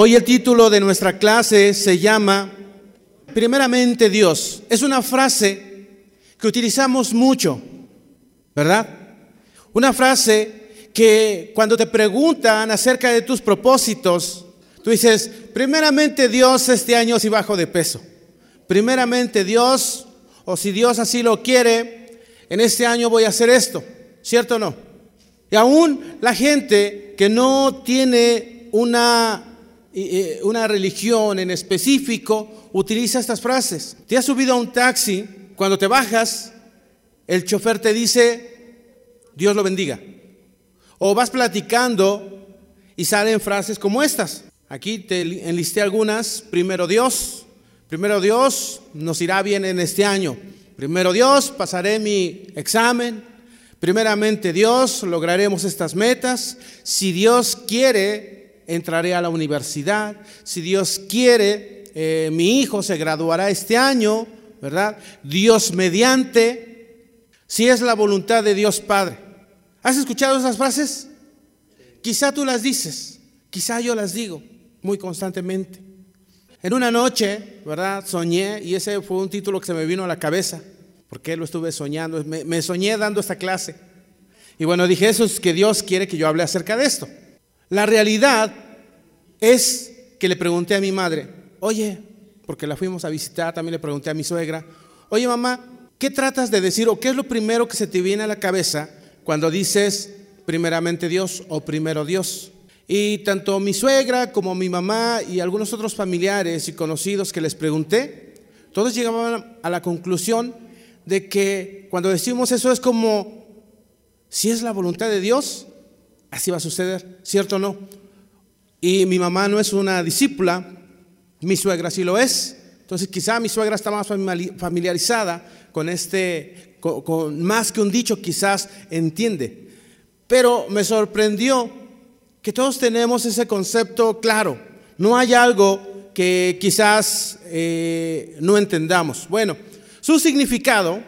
Hoy el título de nuestra clase se llama Primeramente Dios. Es una frase que utilizamos mucho, ¿verdad? Una frase que cuando te preguntan acerca de tus propósitos, tú dices, primeramente Dios este año si bajo de peso. Primeramente Dios, o si Dios así lo quiere, en este año voy a hacer esto, ¿cierto o no? Y aún la gente que no tiene una una religión en específico utiliza estas frases. Te has subido a un taxi, cuando te bajas, el chofer te dice, Dios lo bendiga. O vas platicando y salen frases como estas. Aquí te enlisté algunas. Primero Dios, primero Dios, nos irá bien en este año. Primero Dios, pasaré mi examen. Primeramente Dios, lograremos estas metas. Si Dios quiere, entraré a la universidad, si Dios quiere, eh, mi hijo se graduará este año, ¿verdad? Dios mediante, si es la voluntad de Dios Padre. ¿Has escuchado esas frases? Quizá tú las dices, quizá yo las digo muy constantemente. En una noche, ¿verdad? Soñé, y ese fue un título que se me vino a la cabeza, porque lo estuve soñando, me, me soñé dando esta clase. Y bueno, dije, eso es que Dios quiere que yo hable acerca de esto. La realidad es que le pregunté a mi madre, oye, porque la fuimos a visitar, también le pregunté a mi suegra, oye mamá, ¿qué tratas de decir o qué es lo primero que se te viene a la cabeza cuando dices primeramente Dios o primero Dios? Y tanto mi suegra como mi mamá y algunos otros familiares y conocidos que les pregunté, todos llegaban a la conclusión de que cuando decimos eso es como, si es la voluntad de Dios, así va a suceder, ¿cierto o no? Y mi mamá no es una discípula, mi suegra sí lo es. Entonces quizá mi suegra está más familiarizada con este, con, más que un dicho, quizás entiende. Pero me sorprendió que todos tenemos ese concepto claro. No hay algo que quizás eh, no entendamos. Bueno, su significado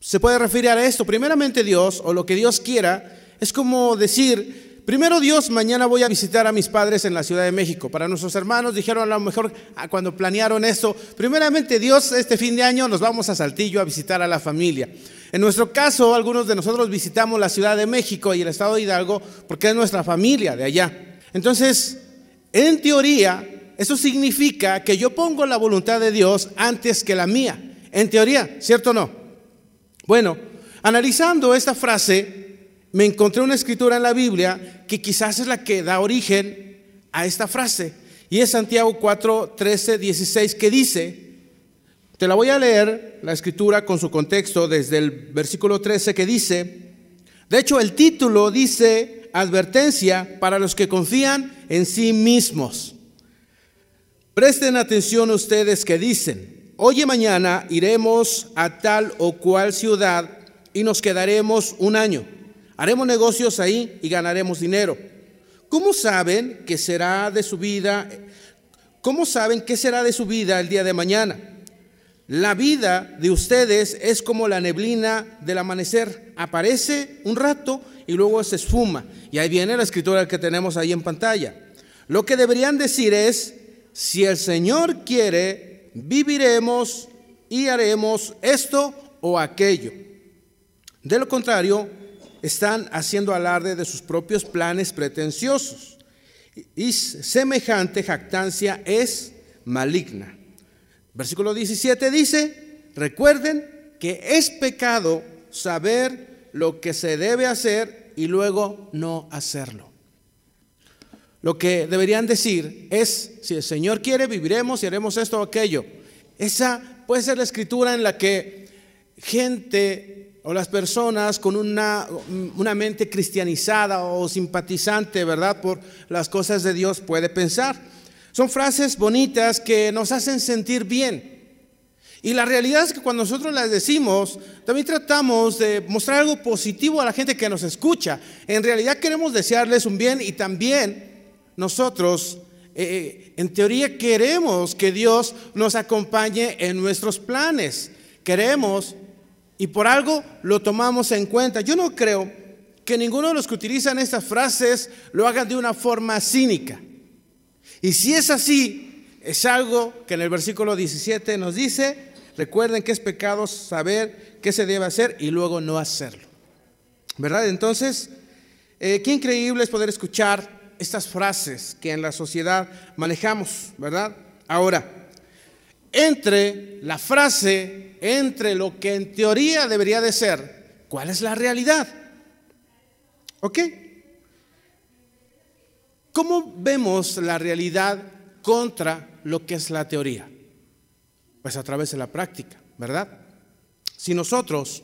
se puede referir a esto. Primeramente Dios, o lo que Dios quiera, es como decir, primero Dios, mañana voy a visitar a mis padres en la Ciudad de México. Para nuestros hermanos dijeron a lo mejor ah, cuando planearon esto, primeramente Dios, este fin de año nos vamos a Saltillo a visitar a la familia. En nuestro caso, algunos de nosotros visitamos la Ciudad de México y el estado de Hidalgo porque es nuestra familia de allá. Entonces, en teoría, eso significa que yo pongo la voluntad de Dios antes que la mía. En teoría, ¿cierto o no? Bueno, analizando esta frase, me encontré una escritura en la Biblia que quizás es la que da origen a esta frase. Y es Santiago 4, 13, 16 que dice, te la voy a leer, la escritura con su contexto desde el versículo 13 que dice, de hecho el título dice advertencia para los que confían en sí mismos. Presten atención ustedes que dicen, hoy y mañana iremos a tal o cual ciudad y nos quedaremos un año Haremos negocios ahí y ganaremos dinero. ¿Cómo saben que será de su vida? ¿Cómo saben qué será de su vida el día de mañana? La vida de ustedes es como la neblina del amanecer. Aparece un rato y luego se esfuma. Y ahí viene la escritura que tenemos ahí en pantalla. Lo que deberían decir es, si el Señor quiere, viviremos y haremos esto o aquello. De lo contrario, están haciendo alarde de sus propios planes pretenciosos. Y semejante jactancia es maligna. Versículo 17 dice, recuerden que es pecado saber lo que se debe hacer y luego no hacerlo. Lo que deberían decir es, si el Señor quiere, viviremos y haremos esto o aquello. Esa puede ser la escritura en la que gente o las personas con una, una, mente cristianizada o simpatizante, ¿verdad? Por las cosas de Dios puede pensar. Son frases bonitas que nos hacen sentir bien. Y la realidad es que cuando nosotros las decimos, también tratamos de mostrar algo positivo a la gente que nos escucha. En realidad queremos desearles un bien y también nosotros, eh, en teoría, queremos que Dios nos acompañe en nuestros planes. Queremos y por algo lo tomamos en cuenta. Yo no creo que ninguno de los que utilizan estas frases lo hagan de una forma cínica. Y si es así, es algo que en el versículo 17 nos dice, recuerden que es pecado saber qué se debe hacer y luego no hacerlo. ¿Verdad? Entonces, eh, qué increíble es poder escuchar estas frases que en la sociedad manejamos, ¿verdad? Ahora, entre la frase, entre lo que en teoría debería de ser, ¿cuál es la realidad? ¿Ok? ¿Cómo vemos la realidad contra lo que es la teoría? Pues a través de la práctica, ¿verdad? Si nosotros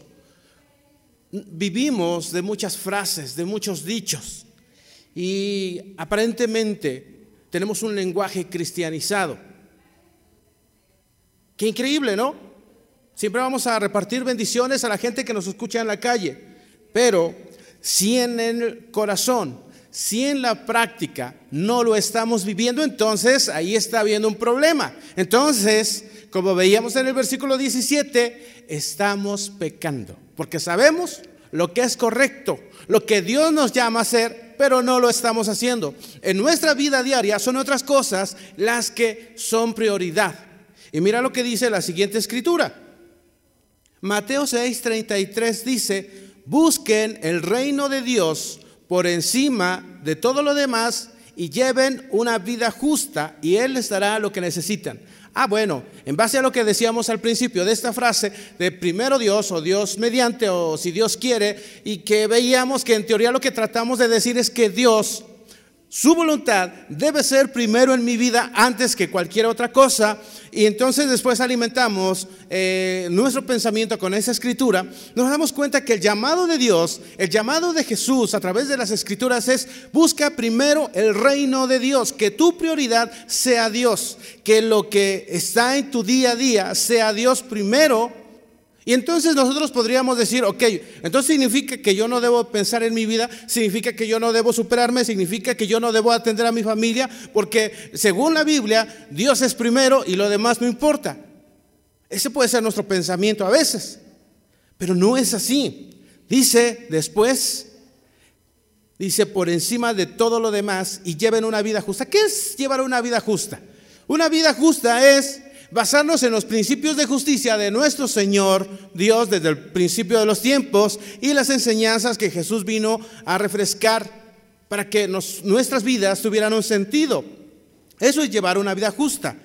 vivimos de muchas frases, de muchos dichos, y aparentemente tenemos un lenguaje cristianizado, Qué increíble, ¿no? Siempre vamos a repartir bendiciones a la gente que nos escucha en la calle, pero si en el corazón, si en la práctica no lo estamos viviendo, entonces ahí está habiendo un problema. Entonces, como veíamos en el versículo 17, estamos pecando, porque sabemos lo que es correcto, lo que Dios nos llama a hacer, pero no lo estamos haciendo. En nuestra vida diaria son otras cosas las que son prioridad. Y mira lo que dice la siguiente escritura. Mateo 6:33 dice, busquen el reino de Dios por encima de todo lo demás y lleven una vida justa y Él les dará lo que necesitan. Ah, bueno, en base a lo que decíamos al principio de esta frase de primero Dios o Dios mediante o si Dios quiere y que veíamos que en teoría lo que tratamos de decir es que Dios su voluntad debe ser primero en mi vida antes que cualquier otra cosa. Y entonces después alimentamos eh, nuestro pensamiento con esa escritura. Nos damos cuenta que el llamado de Dios, el llamado de Jesús a través de las escrituras es busca primero el reino de Dios, que tu prioridad sea Dios, que lo que está en tu día a día sea Dios primero y entonces nosotros podríamos decir, ok, entonces significa que yo no debo pensar en mi vida, significa que yo no debo superarme, significa que yo no debo atender a mi familia, porque según la Biblia, Dios es primero y lo demás no importa. Ese puede ser nuestro pensamiento a veces, pero no es así. Dice después, dice por encima de todo lo demás y lleven una vida justa. ¿Qué es llevar una vida justa? Una vida justa es basarnos en los principios de justicia de nuestro Señor Dios desde el principio de los tiempos y las enseñanzas que Jesús vino a refrescar para que nuestras vidas tuvieran un sentido. Eso es llevar una vida justa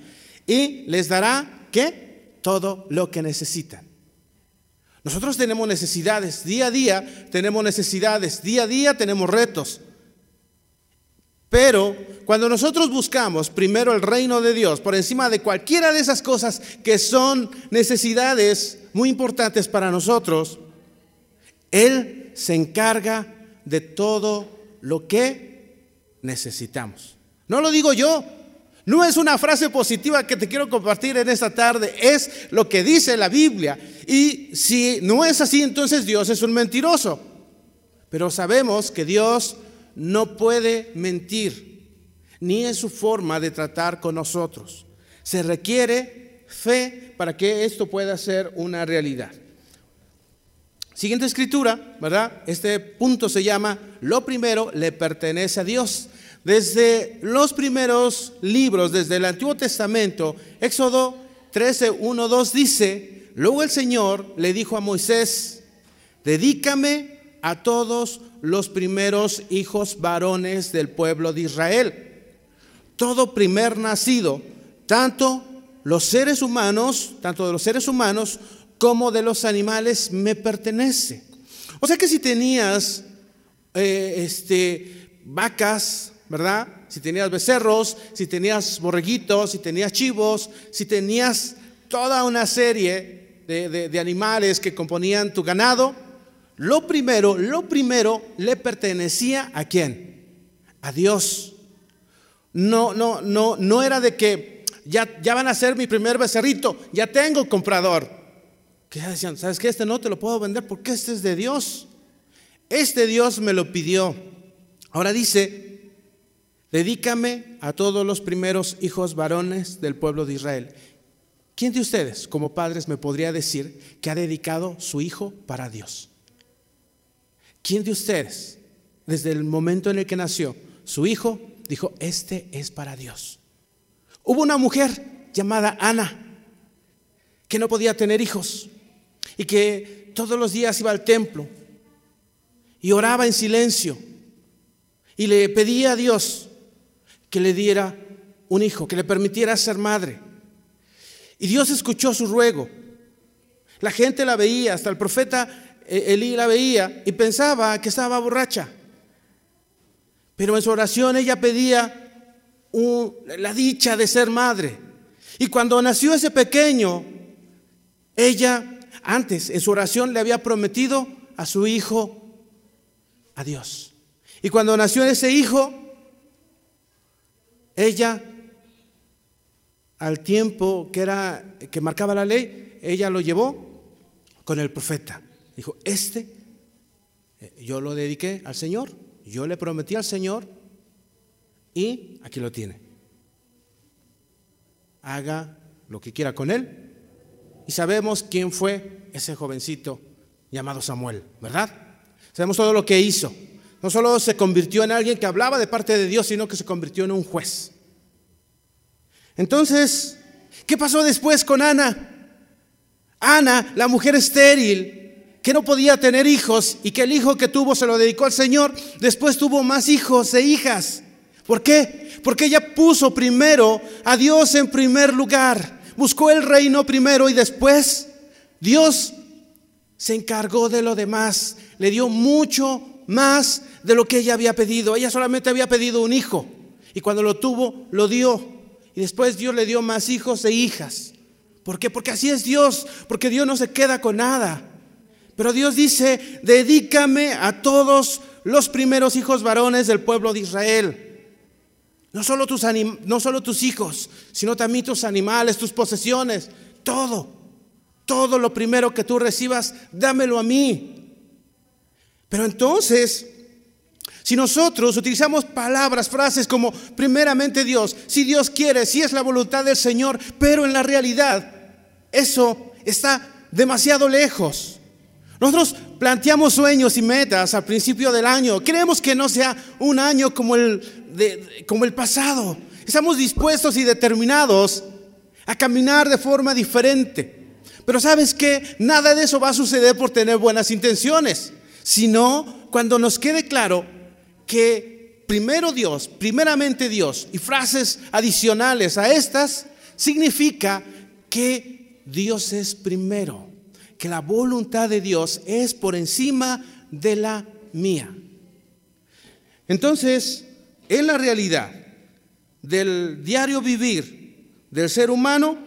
y les dará ¿qué? Todo lo que necesitan. Nosotros tenemos necesidades, día a día tenemos necesidades, día a día tenemos retos. Pero cuando nosotros buscamos primero el reino de Dios por encima de cualquiera de esas cosas que son necesidades muy importantes para nosotros, Él se encarga de todo lo que necesitamos. No lo digo yo, no es una frase positiva que te quiero compartir en esta tarde, es lo que dice la Biblia. Y si no es así, entonces Dios es un mentiroso. Pero sabemos que Dios no puede mentir, ni en su forma de tratar con nosotros. Se requiere fe para que esto pueda ser una realidad. Siguiente escritura, ¿verdad? Este punto se llama, lo primero le pertenece a Dios. Desde los primeros libros, desde el Antiguo Testamento, Éxodo 13, 1, 2 dice, luego el Señor le dijo a Moisés, dedícame a todos los primeros hijos varones del pueblo de Israel. Todo primer nacido, tanto los seres humanos, tanto de los seres humanos como de los animales, me pertenece. O sea que si tenías eh, este, vacas, ¿verdad? Si tenías becerros, si tenías borreguitos, si tenías chivos, si tenías toda una serie de animales que componían tu ganado, lo primero, lo primero le pertenecía a quién? A Dios. No, no, no, no era de que ya, ya van a ser mi primer becerrito, ya tengo comprador. Que ya decían, ¿sabes qué? Este no te lo puedo vender porque este es de Dios. Este Dios me lo pidió. Ahora dice, dedícame a todos los primeros hijos varones del pueblo de Israel. ¿Quién de ustedes, como padres, me podría decir que ha dedicado su hijo para Dios? ¿Quién de ustedes, desde el momento en el que nació, su hijo dijo, este es para Dios? Hubo una mujer llamada Ana que no podía tener hijos y que todos los días iba al templo y oraba en silencio y le pedía a Dios que le diera un hijo, que le permitiera ser madre. Y Dios escuchó su ruego. La gente la veía, hasta el profeta Elí la veía y pensaba que estaba borracha. Pero en su oración ella pedía la dicha de ser madre. Y cuando nació ese pequeño, ella antes en su oración le había prometido a su hijo a Dios. Y cuando nació ese hijo, ella al tiempo que era que marcaba la ley, ella lo llevó con el profeta. Dijo, "Este eh, yo lo dediqué al Señor, yo le prometí al Señor y aquí lo tiene. Haga lo que quiera con él. Y sabemos quién fue ese jovencito llamado Samuel, ¿verdad? Sabemos todo lo que hizo. No solo se convirtió en alguien que hablaba de parte de Dios, sino que se convirtió en un juez. Entonces, ¿qué pasó después con Ana? Ana, la mujer estéril, que no podía tener hijos y que el hijo que tuvo se lo dedicó al Señor, después tuvo más hijos e hijas. ¿Por qué? Porque ella puso primero a Dios en primer lugar, buscó el reino primero y después Dios se encargó de lo demás, le dio mucho más de lo que ella había pedido. Ella solamente había pedido un hijo y cuando lo tuvo, lo dio. Y después Dios le dio más hijos e hijas. ¿Por qué? Porque así es Dios, porque Dios no se queda con nada. Pero Dios dice, dedícame a todos los primeros hijos varones del pueblo de Israel. No solo, tus no solo tus hijos, sino también tus animales, tus posesiones, todo. Todo lo primero que tú recibas, dámelo a mí. Pero entonces, si nosotros utilizamos palabras, frases como primeramente Dios, si Dios quiere, si es la voluntad del Señor, pero en la realidad eso está demasiado lejos. Nosotros planteamos sueños y metas al principio del año. Queremos que no sea un año como el, como el pasado. Estamos dispuestos y determinados a caminar de forma diferente. Pero sabes que nada de eso va a suceder por tener buenas intenciones, sino cuando nos quede claro que primero Dios, primeramente Dios y frases adicionales a estas, significa que Dios es primero que la voluntad de Dios es por encima de la mía. Entonces, en la realidad del diario vivir del ser humano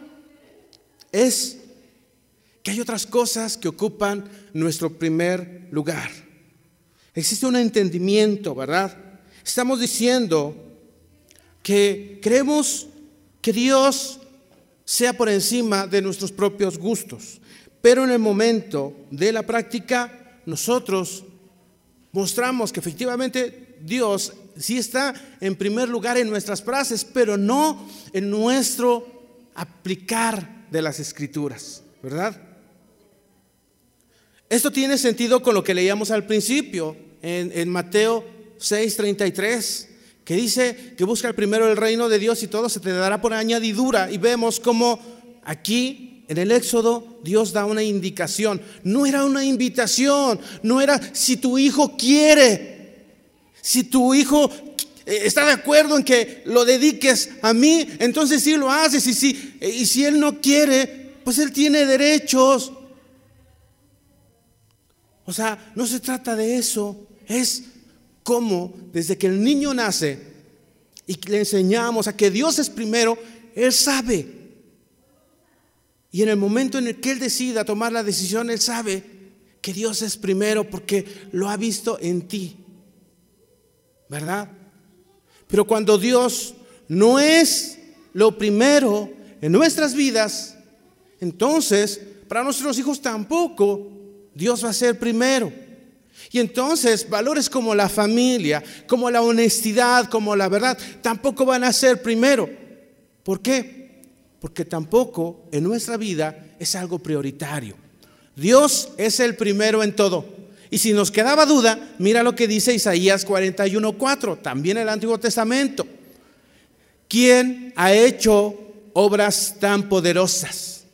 es que hay otras cosas que ocupan nuestro primer lugar. Existe un entendimiento, ¿verdad? Estamos diciendo que creemos que Dios sea por encima de nuestros propios gustos. Pero en el momento de la práctica, nosotros mostramos que efectivamente Dios sí está en primer lugar en nuestras frases, pero no en nuestro aplicar de las escrituras, ¿verdad? Esto tiene sentido con lo que leíamos al principio en, en Mateo 6:33, que dice que busca primero el reino de Dios y todo se te dará por añadidura. Y vemos como aquí en el Éxodo Dios da una indicación. No era una invitación, no era si tu hijo quiere, si tu hijo eh, está de acuerdo en que lo dediques a mí, entonces sí lo haces. Y si, eh, y si él no quiere, pues él tiene derechos. O sea, no se trata de eso, es como desde que el niño nace y le enseñamos a que Dios es primero, él sabe y en el momento en el que Él decida tomar la decisión, Él sabe que Dios es primero porque lo ha visto en ti. ¿Verdad? Pero cuando Dios no es lo primero en nuestras vidas, entonces para nuestros hijos tampoco Dios va a ser primero. Y entonces valores como la familia, como la honestidad, como la verdad, tampoco van a ser primero. ¿Por qué? Porque tampoco en nuestra vida es algo prioritario. Dios es el primero en todo. Y si nos quedaba duda, mira lo que dice Isaías 41:4, también el Antiguo Testamento. ¿quién ha hecho obras tan poderosas?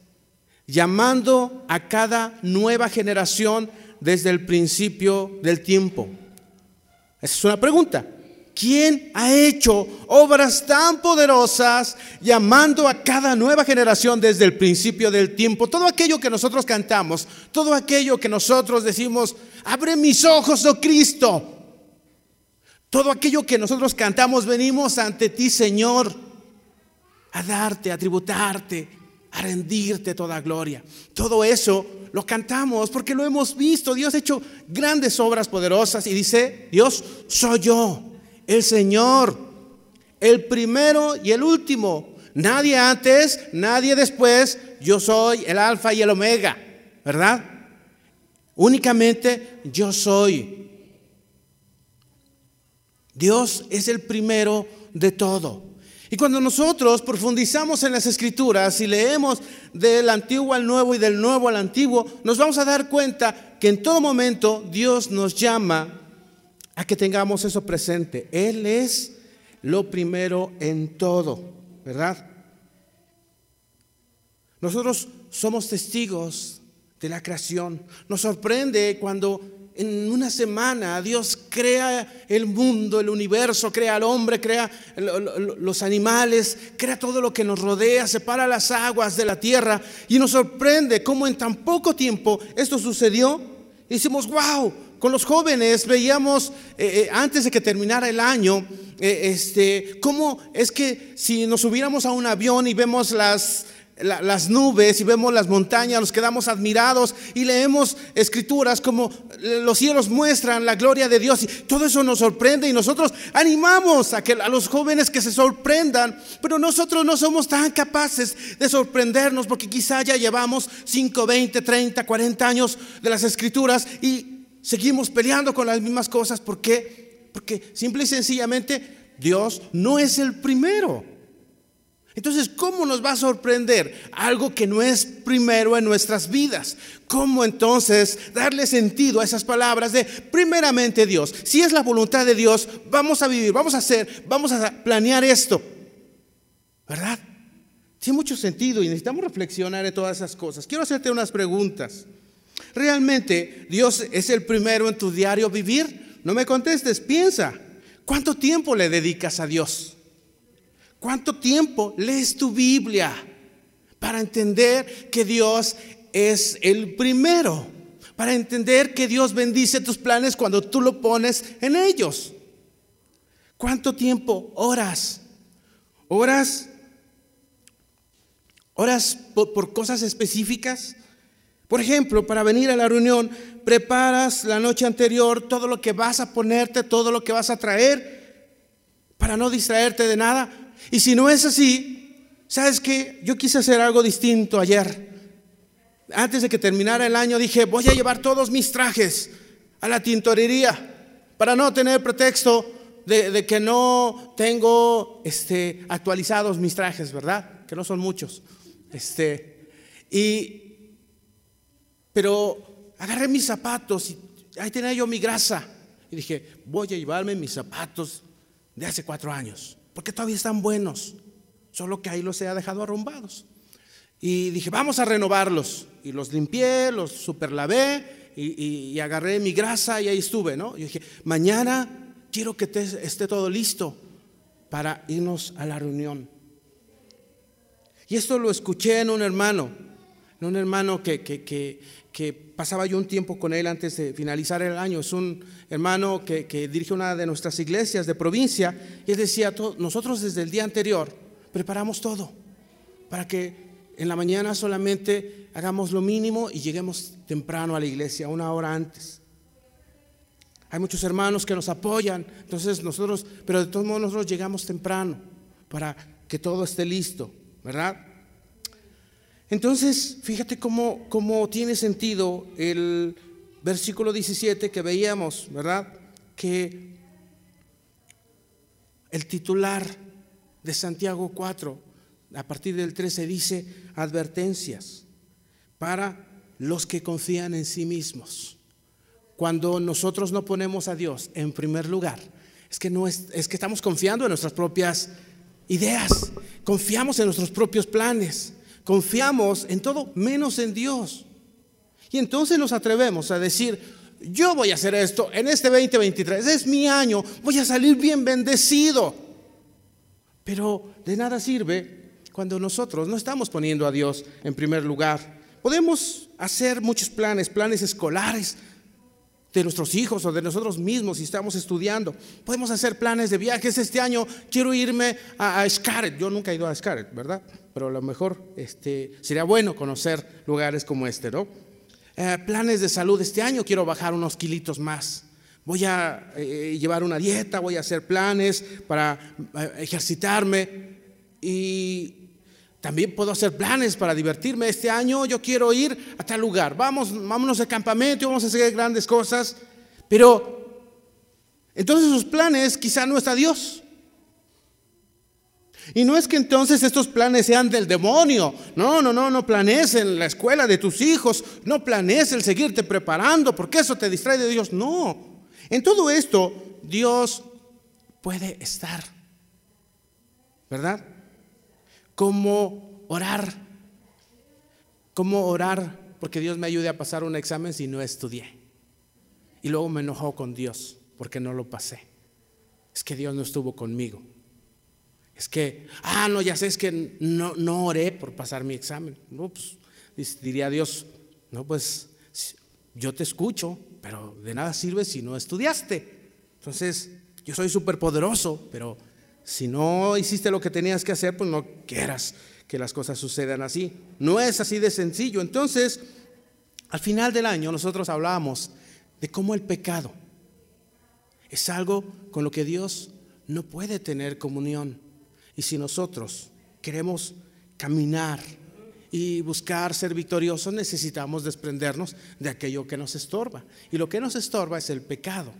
Llamando a cada nueva generación desde el principio del tiempo. Esa es una pregunta. ¿Quién ha hecho obras tan poderosas llamando a cada nueva generación desde el principio del tiempo? Todo aquello que nosotros cantamos, todo aquello que nosotros decimos, abre mis ojos, oh Cristo. Todo aquello que nosotros cantamos, venimos ante ti, Señor, a darte, a tributarte, a rendirte toda gloria. Todo eso lo cantamos porque lo hemos visto. Dios ha hecho grandes obras poderosas y dice, Dios, soy yo el Señor, el primero y el último. Nadie antes, nadie después. Yo soy el alfa y el omega, ¿verdad? Únicamente yo soy. Dios es el primero de todo. Y cuando nosotros profundizamos en las escrituras y leemos del antiguo al nuevo y del nuevo al antiguo, nos vamos a dar cuenta que en todo momento Dios nos llama a que tengamos eso presente. Él es lo primero en todo, ¿verdad? Nosotros somos testigos de la creación. Nos sorprende cuando en una semana Dios crea el mundo, el universo, crea al hombre, crea los animales, crea todo lo que nos rodea, separa las aguas de la tierra y nos sorprende cómo en tan poco tiempo esto sucedió. Y decimos, wow, con los jóvenes veíamos eh, eh, antes de que terminara el año, eh, este, cómo es que si nos subiéramos a un avión y vemos las, las nubes y vemos las montañas, nos quedamos admirados y leemos escrituras como los cielos muestran la gloria de Dios y todo eso nos sorprende y nosotros animamos a, que, a los jóvenes que se sorprendan, pero nosotros no somos tan capaces de sorprendernos porque quizá ya llevamos 5, 20, 30, 40 años de las escrituras y seguimos peleando con las mismas cosas. ¿Por qué? Porque simple y sencillamente Dios no es el primero. Entonces, ¿cómo nos va a sorprender algo que no es primero en nuestras vidas? ¿Cómo entonces darle sentido a esas palabras de primeramente Dios? Si es la voluntad de Dios, vamos a vivir, vamos a hacer, vamos a planear esto. ¿Verdad? Tiene mucho sentido y necesitamos reflexionar en todas esas cosas. Quiero hacerte unas preguntas. ¿Realmente Dios es el primero en tu diario vivir? No me contestes, piensa. ¿Cuánto tiempo le dedicas a Dios? ¿Cuánto tiempo lees tu Biblia para entender que Dios es el primero? Para entender que Dios bendice tus planes cuando tú lo pones en ellos. ¿Cuánto tiempo oras? ¿Oras? ¿Oras por, por cosas específicas? Por ejemplo, para venir a la reunión, preparas la noche anterior todo lo que vas a ponerte, todo lo que vas a traer, para no distraerte de nada. Y si no es así, ¿sabes qué? Yo quise hacer algo distinto ayer. Antes de que terminara el año dije, voy a llevar todos mis trajes a la tintorería para no tener pretexto de, que no tengo este, actualizados mis trajes, ¿verdad? Que no son muchos. Este, y, pero agarré mis zapatos y ahí tenía yo mi grasa. Y dije, voy a llevarme mis zapatos de hace cuatro años, porque todavía están buenos, solo que ahí los he dejado arrumbados. Y dije, vamos a renovarlos. Y los limpié, los superlavé y, y, agarré mi grasa y ahí estuve, ¿no? Y dije, mañana quiero que esté todo listo para irnos a la reunión. Y esto lo escuché en un hermano, en un hermano que, que, que, que pasaba yo un tiempo con él antes de finalizar el año. Es un hermano que, dirige una de nuestras iglesias de provincia y él decía, nosotros desde el día anterior preparamos todo para que en la mañana solamente hagamos lo mínimo y lleguemos temprano a la iglesia, una hora antes. Hay muchos hermanos que nos apoyan, entonces nosotros, pero de todos modos nosotros llegamos temprano para que todo esté listo, ¿verdad? Entonces, fíjate cómo, tiene sentido el versículo 17 que veíamos, ¿verdad? Que el titular de Santiago 4, a partir del 13, dice advertencias para los que confían en sí mismos. Cuando nosotros no ponemos a Dios en primer lugar, es que, no es que estamos confiando en nuestras propias ideas, confiamos en nuestros propios planes, confiamos en todo menos en Dios. Y entonces nos atrevemos a decir, yo voy a hacer esto en este 2023, es mi año, voy a salir bien bendecido. Pero de nada sirve cuando nosotros no estamos poniendo a Dios en primer lugar. Podemos hacer muchos planes, planes escolares de nuestros hijos o de nosotros mismos si estamos estudiando. Podemos hacer planes de viajes. Este año quiero irme a, a. Yo nunca he ido a Scarlett, ¿verdad? Pero a lo mejor este, sería bueno conocer lugares como este, ¿no? Eh, planes de salud. Este año quiero bajar unos kilitos más. Voy a eh, llevar una dieta, voy a hacer planes para eh, ejercitarme y también puedo hacer planes para divertirme. Este año yo quiero ir a tal lugar. Vamos, vámonos al campamento, vamos a hacer grandes cosas. Pero entonces sus planes quizá no está Dios. Y no es que entonces estos planes sean del demonio. No, no, no, no planees en la escuela de tus hijos. No planees el seguirte preparando porque eso te distrae de Dios. No. En todo esto, Dios puede estar. ¿Verdad? Cómo orar, cómo orar, porque Dios me ayude a pasar un examen si no estudié. Y luego me enojó con Dios porque no lo pasé. Es que Dios no estuvo conmigo. Es que, ah, no, ya sé, es que no, no oré por pasar mi examen. No, pues, diría Dios, no, pues yo te escucho, pero de nada sirve si no estudiaste. Entonces, yo soy súper poderoso, pero si no hiciste lo que tenías que hacer, pues no quieras que las cosas sucedan así. No es así de sencillo. Entonces, al final del año nosotros hablamos de cómo el pecado es algo con lo que Dios no puede tener comunión. Y si nosotros queremos caminar y buscar ser victoriosos, necesitamos desprendernos de aquello que nos estorba. Y lo que nos estorba es el pecado.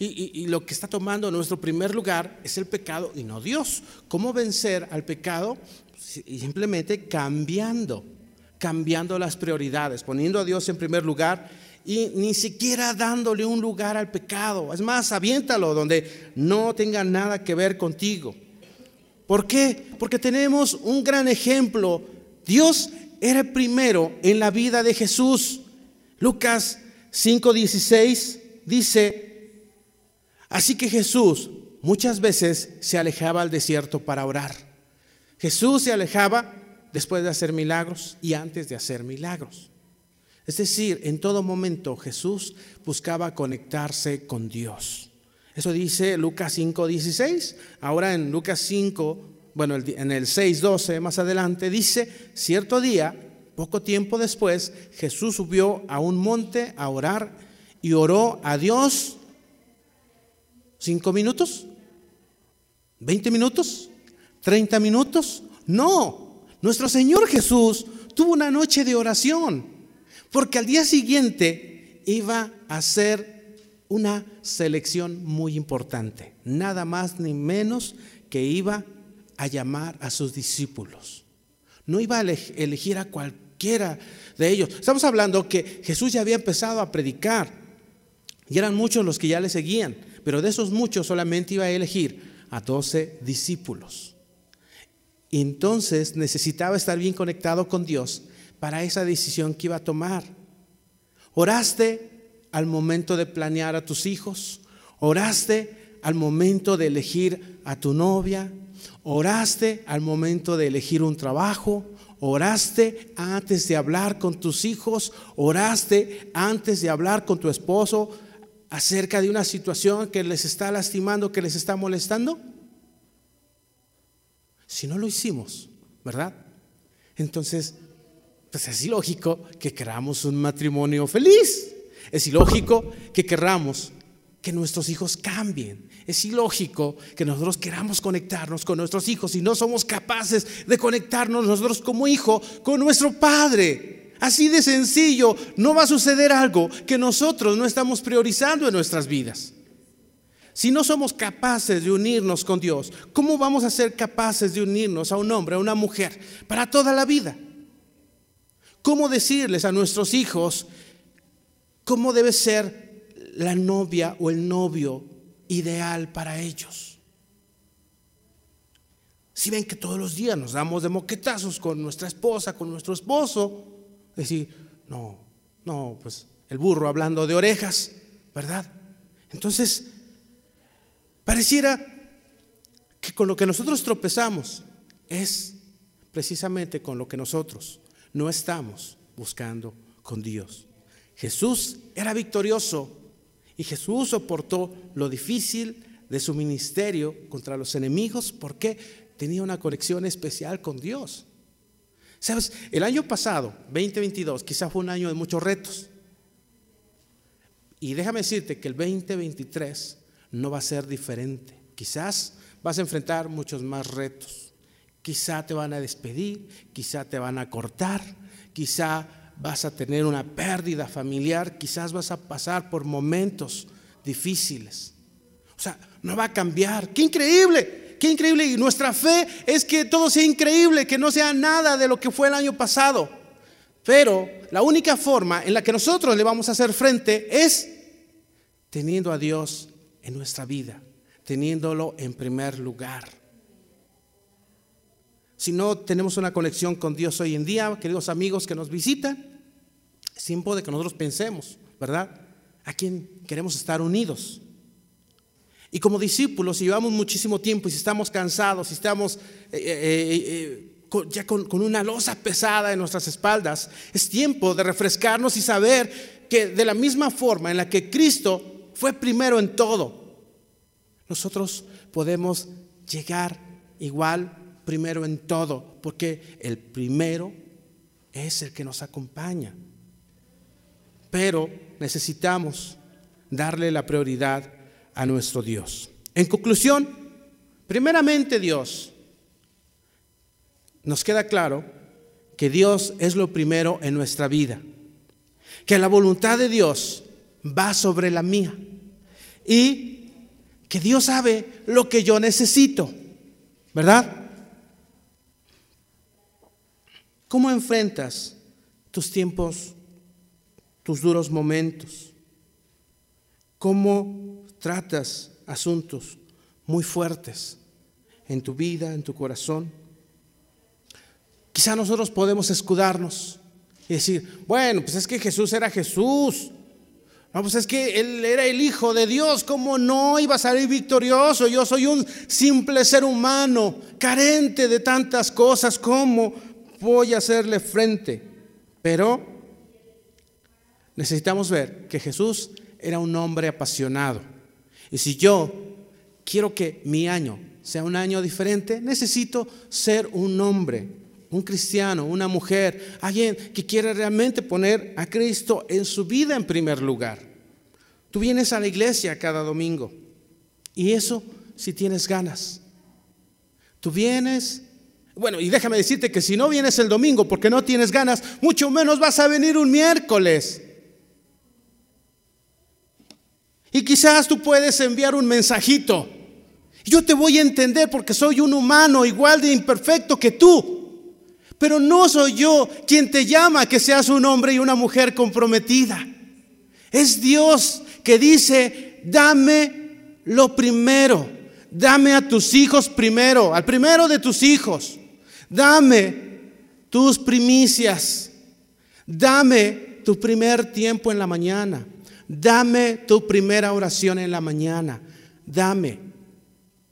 Y, lo que está tomando nuestro primer lugar es el pecado y no Dios. ¿Cómo vencer al pecado? Simplemente cambiando, cambiando las prioridades, poniendo a Dios en primer lugar y ni siquiera dándole un lugar al pecado. Es más, aviéntalo donde no tenga nada que ver contigo. ¿Por qué? Porque tenemos un gran ejemplo. Dios era el primero en la vida de Jesús. Lucas 5:16 dice, Así que Jesús muchas veces se alejaba al desierto para orar. Jesús se alejaba después de hacer milagros y antes de hacer milagros. Es decir, en todo momento Jesús buscaba conectarse con Dios. Eso dice Lucas 5:16. Ahora en Lucas 5, bueno, en el 6:12 más adelante dice, cierto día, poco tiempo después, Jesús subió a un monte a orar y oró a Dios ¿Cinco minutos? ¿Veinte minutos? ¿Treinta minutos? No, nuestro Señor Jesús tuvo una noche de oración, porque al día siguiente iba a hacer una selección muy importante, nada más ni menos que iba a llamar a sus discípulos. No iba a elegir a cualquiera de ellos. Estamos hablando que Jesús ya había empezado a predicar y eran muchos los que ya le seguían pero de esos muchos solamente iba a elegir a doce discípulos. entonces necesitaba estar bien conectado con Dios para esa decisión que iba a tomar. ¿Oraste al momento de planear a tus hijos? ¿Oraste al momento de elegir a tu novia? ¿Oraste al momento de elegir un trabajo? ¿Oraste antes de hablar con tus hijos? ¿Oraste antes de hablar con tu esposo? Acerca de una situación que les está lastimando, que les está molestando? Si no lo hicimos, ¿verdad? Entonces, pues es ilógico que queramos un matrimonio feliz. Es ilógico que queramos que nuestros hijos cambien. Es ilógico que nosotros queramos conectarnos con nuestros hijos y no somos capaces de conectarnos nosotros como hijo con nuestro padre. Así de sencillo, no va a suceder algo que nosotros no estamos priorizando en nuestras vidas. Si no somos capaces de unirnos con Dios, ¿cómo vamos a ser capaces de unirnos a un hombre, a una mujer, para toda la vida? ¿Cómo decirles a nuestros hijos cómo debe ser la novia o el novio ideal para ellos? Si ven que todos los días nos damos de moquetazos con nuestra esposa, con nuestro esposo, decir, no, no, pues el burro hablando de orejas, ¿verdad? Entonces, pareciera que con lo que nosotros tropezamos es precisamente con lo que nosotros no estamos buscando con Dios. Jesús era victorioso y Jesús soportó lo difícil de su ministerio contra los enemigos porque tenía una conexión especial con Dios. Sabes, el año pasado, 2022, quizás fue un año de muchos retos. Y déjame decirte que el 2023 no va a ser diferente. Quizás vas a enfrentar muchos más retos. Quizá te van a despedir, quizá te van a cortar, quizá vas a tener una pérdida familiar, quizás vas a pasar por momentos difíciles. O sea, no va a cambiar. ¡Qué increíble! ¡Qué increíble! Y nuestra fe es que todo sea increíble, que no sea nada de lo que fue el año pasado. Pero la única forma en la que nosotros le vamos a hacer frente es teniendo a Dios en nuestra vida, teniéndolo en primer lugar. Si no tenemos una conexión con Dios hoy en día, queridos amigos que nos visitan, es tiempo de que nosotros pensemos, ¿verdad? ¿A quién queremos estar unidos? Y como discípulos, si llevamos muchísimo tiempo y si estamos cansados, si estamos eh, eh, eh, ya con, con una losa pesada en nuestras espaldas, es tiempo de refrescarnos y saber que de la misma forma en la que Cristo fue primero en todo, nosotros podemos llegar igual primero en todo, porque el primero es el que nos acompaña. Pero necesitamos darle la prioridad a nuestro Dios. En conclusión, primeramente Dios, nos queda claro que Dios es lo primero en nuestra vida, que la voluntad de Dios va sobre la mía y que Dios sabe lo que yo necesito, ¿verdad? ¿Cómo enfrentas tus tiempos, tus duros momentos? ¿Cómo tratas asuntos muy fuertes en tu vida, en tu corazón. Quizá nosotros podemos escudarnos y decir, bueno, pues es que Jesús era Jesús. No, pues es que Él era el Hijo de Dios, ¿cómo no iba a salir victorioso? Yo soy un simple ser humano, carente de tantas cosas, ¿cómo voy a hacerle frente? Pero necesitamos ver que Jesús era un hombre apasionado y si yo quiero que mi año sea un año diferente, necesito ser un hombre, un cristiano, una mujer, alguien que quiere realmente poner a Cristo en su vida en primer lugar. Tú vienes a la iglesia cada domingo y eso si tienes ganas. Tú vienes, bueno, y déjame decirte que si no vienes el domingo porque no tienes ganas, mucho menos vas a venir un miércoles. Y quizás tú puedes enviar un mensajito. Yo te voy a entender porque soy un humano igual de imperfecto que tú. Pero no soy yo quien te llama que seas un hombre y una mujer comprometida. Es Dios que dice, dame lo primero. Dame a tus hijos primero, al primero de tus hijos. Dame tus primicias. Dame tu primer tiempo en la mañana. Dame tu primera oración en la mañana. Dame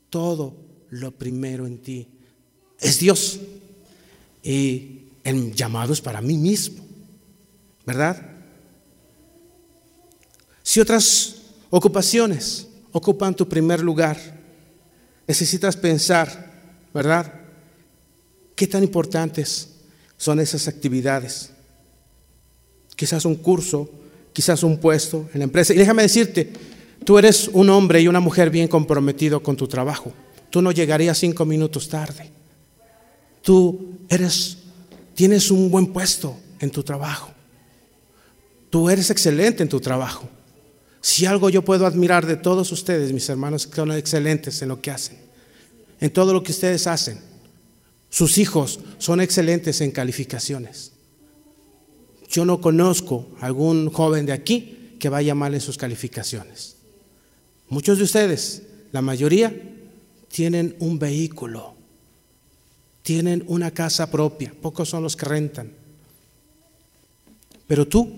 todo lo primero en ti. Es Dios. Y el llamado es para mí mismo. ¿Verdad? Si otras ocupaciones ocupan tu primer lugar, necesitas pensar, ¿verdad? ¿Qué tan importantes son esas actividades? Quizás un curso quizás un puesto en la empresa. Y déjame decirte, tú eres un hombre y una mujer bien comprometido con tu trabajo. Tú no llegarías cinco minutos tarde. Tú eres, tienes un buen puesto en tu trabajo. Tú eres excelente en tu trabajo. Si algo yo puedo admirar de todos ustedes, mis hermanos, que son excelentes en lo que hacen, en todo lo que ustedes hacen. Sus hijos son excelentes en calificaciones. Yo no conozco algún joven de aquí que vaya mal en sus calificaciones. Muchos de ustedes, la mayoría, tienen un vehículo tienen una casa propia, pocos son los que rentan. Pero tú,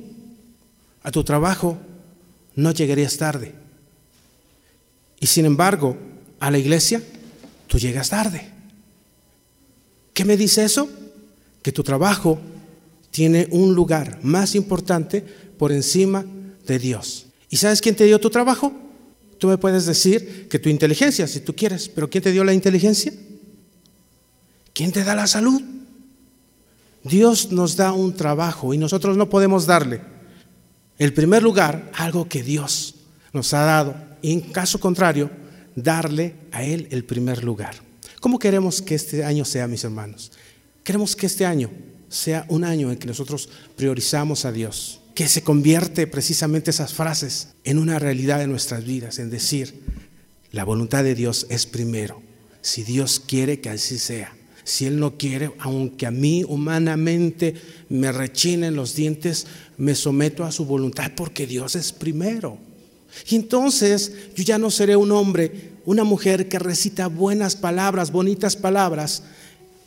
a tu trabajo, no llegarías tarde. Y sin embargo, a la iglesia, tú llegas tarde. ¿Qué me dice eso? Que tu trabajo tiene un lugar más importante por encima de Dios. ¿Y sabes quién te dio tu trabajo? Tú me puedes decir que tu inteligencia, si tú quieres, pero ¿quién te dio la inteligencia? ¿Quién te da la salud? Dios nos da un trabajo y nosotros no podemos darle el primer lugar algo que Dios nos ha dado. Y en caso contrario, darle a Él el primer lugar. ¿Cómo queremos que este año sea, mis hermanos? Queremos que este año sea un año en que nosotros priorizamos a Dios, que se convierte precisamente esas frases en una realidad de nuestras vidas, en decir, la voluntad de Dios es primero, si Dios quiere que así sea. Si Él no quiere, aunque a mí humanamente me rechinen los dientes, me someto a su voluntad porque Dios es primero. Y entonces yo ya no seré un hombre, una mujer que recita buenas palabras, bonitas palabras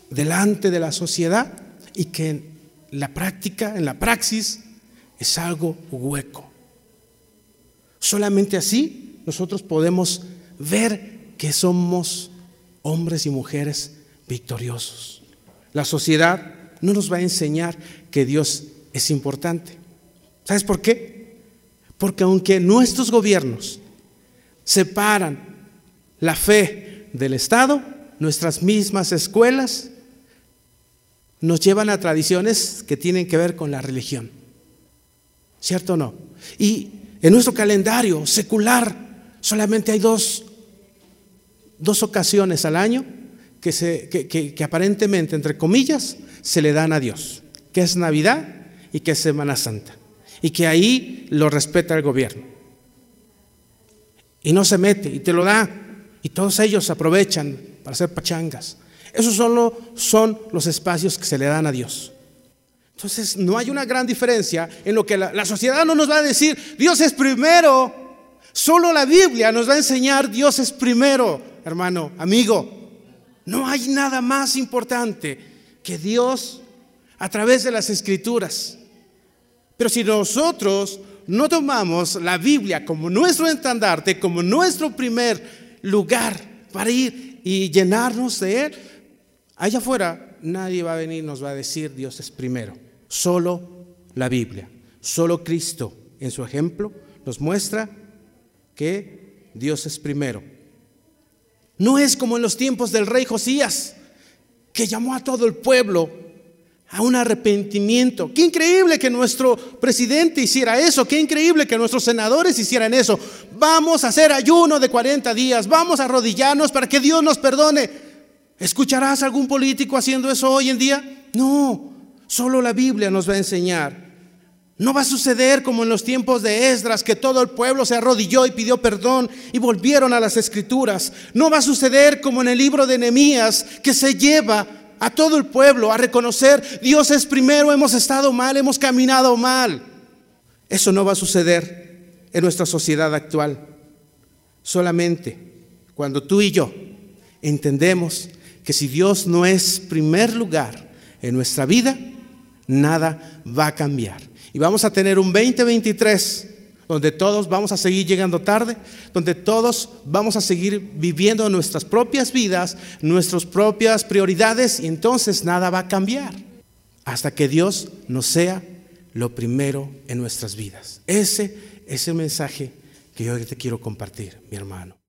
delante de la sociedad y que en la práctica, en la praxis, es algo hueco. Solamente así nosotros podemos ver que somos hombres y mujeres victoriosos. La sociedad no nos va a enseñar que Dios es importante. ¿Sabes por qué? Porque aunque nuestros gobiernos separan la fe del Estado, nuestras mismas escuelas nos llevan a tradiciones que tienen que ver con la religión. ¿Cierto o no? Y en nuestro calendario secular solamente hay dos, dos ocasiones al año que, se, que, aparentemente, entre comillas, se le dan a Dios, que es Navidad y que es Semana Santa, y que ahí lo respeta el gobierno. Y no se mete, y te lo da, y todos ellos aprovechan para hacer pachangas. Esos solo son los espacios que se le dan a Dios. Entonces, no hay una gran diferencia en lo que la, la, sociedad no nos va a decir, Dios es primero. Solo la Biblia nos va a enseñar, Dios es primero, hermano, amigo. No hay nada más importante que Dios a través de las escrituras. Pero si nosotros no tomamos la Biblia como nuestro estandarte, como nuestro primer lugar para ir y llenarnos de Él, allá afuera nadie va a venir y nos va a decir Dios es primero. Solo la Biblia, solo Cristo en su ejemplo nos muestra que Dios es primero. No es como en los tiempos del rey Josías, que llamó a todo el pueblo a un arrepentimiento. Qué increíble que nuestro presidente hiciera eso, qué increíble que nuestros senadores hicieran eso. Vamos a hacer ayuno de 40 días, vamos a arrodillarnos para que Dios nos perdone. ¿Escucharás algún político haciendo eso hoy en día? No, solo la Biblia nos va a enseñar no va a suceder como en los tiempos de Esdras, que todo el pueblo se arrodilló y pidió perdón y volvieron a las escrituras. No va a suceder como en el libro de Nehemías, que se lleva a todo el pueblo a reconocer, Dios es primero, hemos estado mal, hemos caminado mal. Eso no va a suceder en nuestra sociedad actual. Solamente cuando tú y yo entendemos que si Dios no es primer lugar en nuestra vida, nada va a cambiar. Y vamos a tener un 2023 donde todos vamos a seguir llegando tarde, donde todos vamos a seguir viviendo nuestras propias vidas, nuestras propias prioridades y entonces nada va a cambiar hasta que Dios nos sea lo primero en nuestras vidas. Ese es el mensaje que yo te quiero compartir, mi hermano.